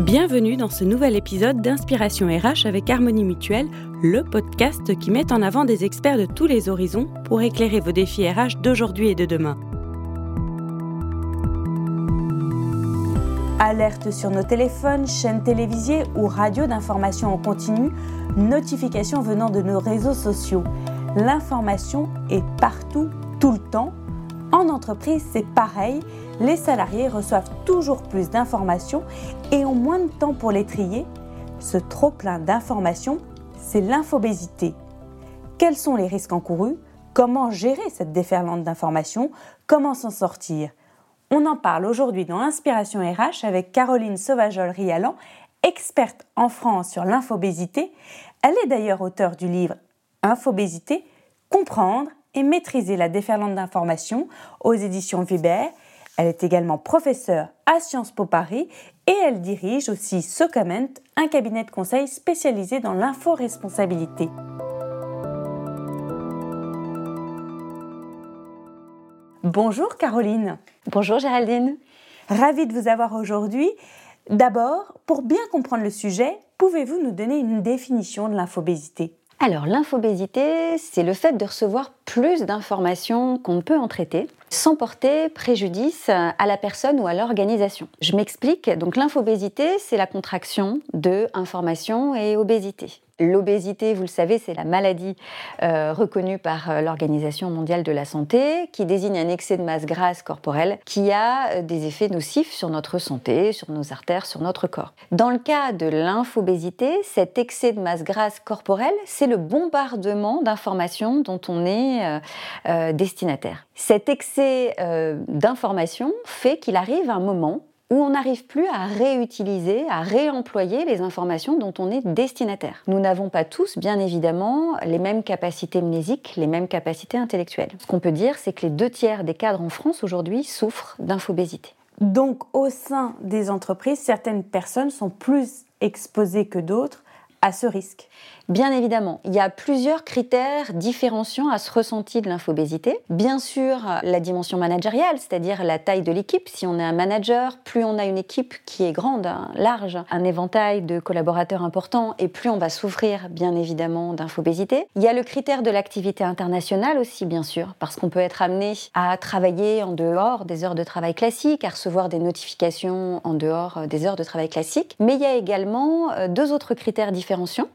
Bienvenue dans ce nouvel épisode d'Inspiration RH avec Harmonie Mutuelle, le podcast qui met en avant des experts de tous les horizons pour éclairer vos défis RH d'aujourd'hui et de demain. Alerte sur nos téléphones, chaînes télévisées ou radios d'information en continu, notifications venant de nos réseaux sociaux. L'information est partout, tout le temps. En entreprise, c'est pareil les salariés reçoivent toujours plus d'informations et ont moins de temps pour les trier. Ce trop-plein d'informations, c'est l'infobésité. Quels sont les risques encourus? Comment gérer cette déferlante d'informations? Comment s'en sortir? On en parle aujourd'hui dans Inspiration RH avec Caroline Sauvajol-Rialan, experte en France sur l'infobésité. Elle est d'ailleurs auteure du livre Infobésité, comprendre et maîtriser la déferlante d'informations aux éditions Viber elle est également professeure à Sciences Po Paris et elle dirige aussi Socament, un cabinet de conseil spécialisé dans l'info-responsabilité. Bonjour Caroline. Bonjour Géraldine. Ravie de vous avoir aujourd'hui. D'abord, pour bien comprendre le sujet, pouvez-vous nous donner une définition de l'infobésité? Alors l'infobésité, c'est le fait de recevoir plus d'informations qu'on ne peut en traiter sans porter préjudice à la personne ou à l'organisation. Je m'explique, donc l'infobésité, c'est la contraction de information et obésité. L'obésité, vous le savez, c'est la maladie euh, reconnue par euh, l'Organisation mondiale de la santé qui désigne un excès de masse grasse corporelle qui a euh, des effets nocifs sur notre santé, sur nos artères, sur notre corps. Dans le cas de l'infobésité, cet excès de masse grasse corporelle, c'est le bombardement d'informations dont on est destinataire. Cet excès d'informations fait qu'il arrive un moment où on n'arrive plus à réutiliser, à réemployer les informations dont on est destinataire. Nous n'avons pas tous, bien évidemment, les mêmes capacités mnésiques, les mêmes capacités intellectuelles. Ce qu'on peut dire, c'est que les deux tiers des cadres en France aujourd'hui souffrent d'infobésité. Donc, au sein des entreprises, certaines personnes sont plus exposées que d'autres à ce risque Bien évidemment, il y a plusieurs critères différenciants à ce ressenti de l'infobésité. Bien sûr, la dimension managériale, c'est-à-dire la taille de l'équipe. Si on est un manager, plus on a une équipe qui est grande, large, un éventail de collaborateurs importants, et plus on va souffrir, bien évidemment, d'infobésité. Il y a le critère de l'activité internationale aussi, bien sûr, parce qu'on peut être amené à travailler en dehors des heures de travail classiques, à recevoir des notifications en dehors des heures de travail classiques. Mais il y a également euh, deux autres critères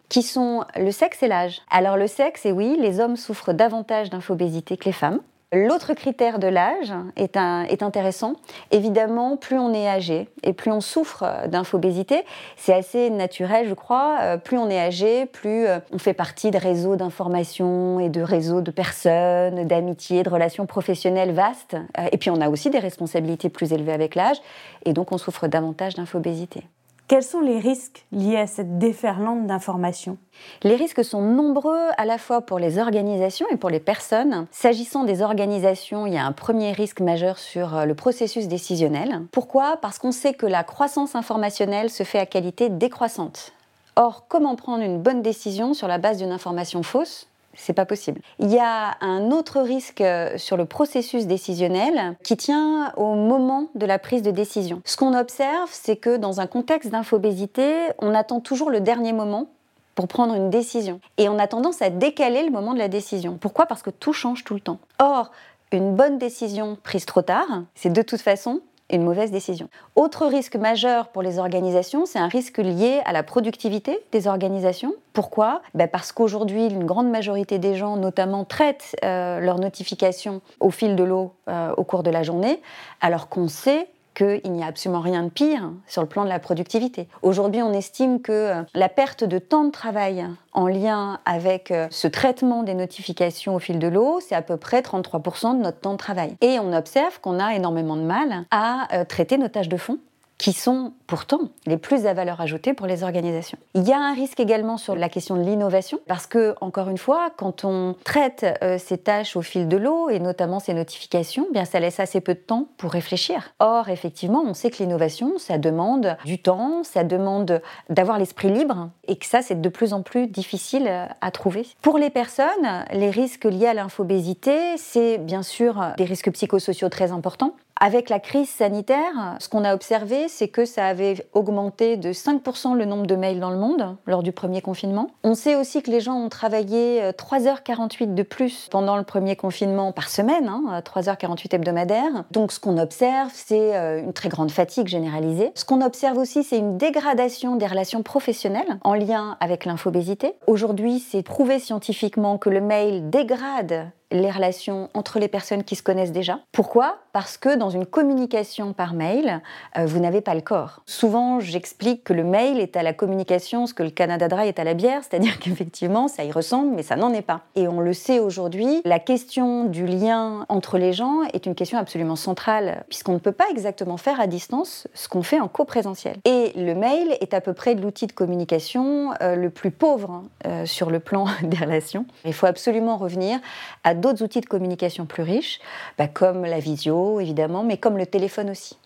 qui sont le sexe et l'âge. Alors le sexe, et oui, les hommes souffrent davantage d'infobésité que les femmes. L'autre critère de l'âge est, est, intéressant. Évidemment, plus on est âgé et plus on souffre d'infobésité, c'est assez naturel, je crois. Euh, plus on est âgé, plus euh, on fait partie de réseaux d'information et de réseaux de personnes, d'amitié, de relations professionnelles vastes. Euh, et puis on a aussi des responsabilités plus élevées avec l'âge, et donc on souffre davantage d'infobésité. Quels sont les risques liés à cette déferlante d'informations? Les risques sont nombreux à la fois pour les organisations et pour les personnes. S'agissant des organisations, il y a un premier risque majeur sur euh, le processus décisionnel. Pourquoi? Parce qu'on sait que la croissance informationnelle se fait à qualité décroissante. Or, comment prendre une bonne décision sur la base d'une information fausse? C'est pas possible. Il y a un autre risque euh, sur le processus décisionnel qui tient au moment de la prise de décision. Ce qu'on observe, c'est que dans un contexte d'infobésité, on attend toujours le dernier moment pour prendre une décision. Et on a tendance à décaler le moment de la décision. Pourquoi? Parce que tout change tout le temps. Or, une bonne décision prise trop tard, c'est de toute façon une mauvaise décision. Autre risque majeur pour les organisations, c'est un risque lié à la productivité des organisations. Pourquoi? Ben Parce qu'aujourd'hui, une grande majorité des gens, notamment, traitent euh, leurs notifications au fil de l'eau euh, au cours de la journée, alors qu'on sait qu'il n'y a absolument rien de pire sur le plan de la productivité. Aujourd'hui, on estime que euh, la perte de temps de travail en lien avec euh, ce traitement des notifications au fil de l'eau, c'est à peu près 33% de notre temps de travail. Et on observe qu'on a énormément de mal à euh, traiter nos tâches de fond qui sont pourtant les plus à valeur ajoutée pour les organisations. Il y a un risque également sur la question de l'innovation, parce que, encore une fois, quand on traite euh, ces tâches au fil de l'eau, et notamment ces notifications, bien ça laisse assez peu de temps pour réfléchir. Or, effectivement, on sait que l'innovation, ça demande du temps, ça demande d'avoir l'esprit libre, et que ça, c'est de plus en plus difficile à trouver. Pour les personnes, les risques liés à l'infobésité, c'est bien sûr des risques psychosociaux très importants. Avec la crise sanitaire, ce qu'on a observé, c'est que ça avait augmenté de 5% le nombre de mails dans le monde lors du premier confinement. On sait aussi que les gens ont travaillé 3h48 euh, de plus pendant le premier confinement par semaine, hein, 3h48 hebdomadaires. Donc ce qu'on observe, c'est euh, une très grande fatigue généralisée. Ce qu'on observe aussi, c'est une dégradation des relations professionnelles en lien avec l'infobésité. Aujourd'hui, c'est prouvé scientifiquement que le mail dégrade les relations entre les personnes qui se connaissent déjà. Pourquoi? Parce que dans une communication par mail, euh, vous n'avez pas le corps. Souvent, j'explique que le mail est à la communication ce que le Canada Dry est à la bière, c'est-à-dire qu'effectivement, ça y ressemble, mais ça n'en est pas. Et on le sait aujourd'hui, la question du lien entre les gens est une question absolument centrale, puisqu'on ne peut pas exactement faire à distance ce qu'on fait en coprésentiel. Et le mail est à peu près l'outil de communication euh, le plus pauvre hein, euh, sur le plan des relations. Il faut absolument revenir à d'autres outils de communication plus riches, bah, comme la visio évidemment, mais comme le téléphone aussi.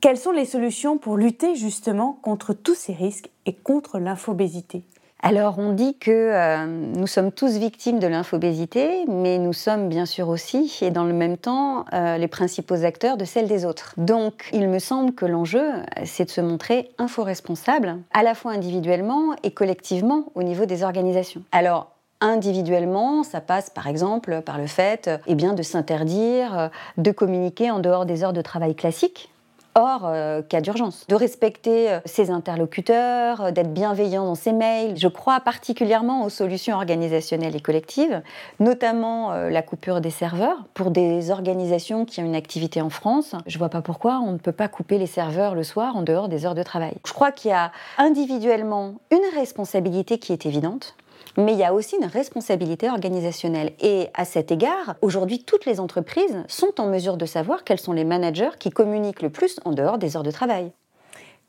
Quelles sont les solutions pour lutter justement contre tous ces risques et contre l'infobésité? Alors on dit que euh, nous sommes tous victimes de l'infobésité, mais nous sommes bien sûr aussi, et dans le même temps, euh, les principaux acteurs de celle des autres. Donc il me semble que l'enjeu, c'est de se montrer info-responsable, à la fois individuellement et collectivement au niveau des organisations. Alors individuellement, ça passe par exemple par le fait eh bien, de s'interdire euh, de communiquer en dehors des heures de travail classiques hors euh, cas d'urgence, de respecter euh, ses interlocuteurs, d'être bienveillant dans ses mails. Je crois particulièrement aux solutions organisationnelles et collectives, notamment la coupure des serveurs pour des organisations qui ont une activité en France. Je ne vois pas pourquoi on ne peut pas couper les serveurs le soir en dehors des heures de travail. Je crois qu'il y a individuellement une responsabilité qui est évidente mais il y a aussi une responsabilité organisationnelle. Et à cet égard, aujourd'hui, toutes les entreprises sont en mesure de savoir quels sont les managers qui communiquent le plus en dehors des heures de travail.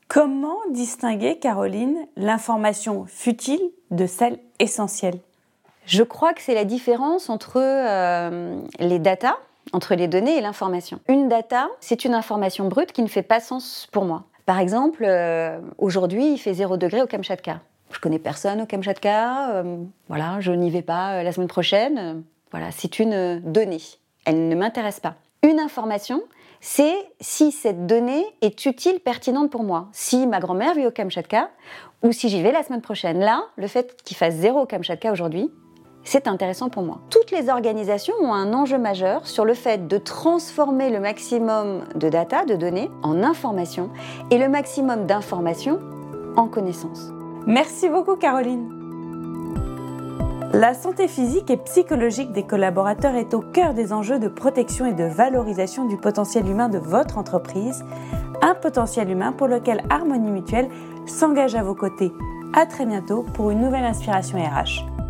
Comment distinguer, Caroline, l'information futile de celle essentielle? Je crois que c'est la différence entre euh, les datas, entre les données et l'information. Une data, c'est une information brute qui ne fait pas sens pour moi. Par exemple, euh, aujourd'hui, il fait 0 degré au Kamchatka. Je connais personne au Kamchatka, euh, voilà, je n'y vais pas euh, la semaine prochaine. voilà, c'est une donnée. Elle ne m'intéresse pas. Une information, c'est si cette donnée est utile, pertinente pour moi. Si ma grand-mère vit au Kamchatka ou si j'y vais la semaine prochaine. Là, le fait qu'il fasse zéro au Kamchatka aujourd'hui, c'est intéressant pour moi. Toutes les organisations ont un enjeu majeur sur le fait de transformer le maximum de data, de données, en information et le maximum d'informations en connaissances. Merci beaucoup Caroline. La santé physique et psychologique des collaborateurs est au cœur des enjeux de protection et de valorisation du potentiel humain de votre entreprise, un potentiel humain pour lequel Harmonie Mutuelle s'engage à vos côtés. À très bientôt pour une nouvelle inspiration RH.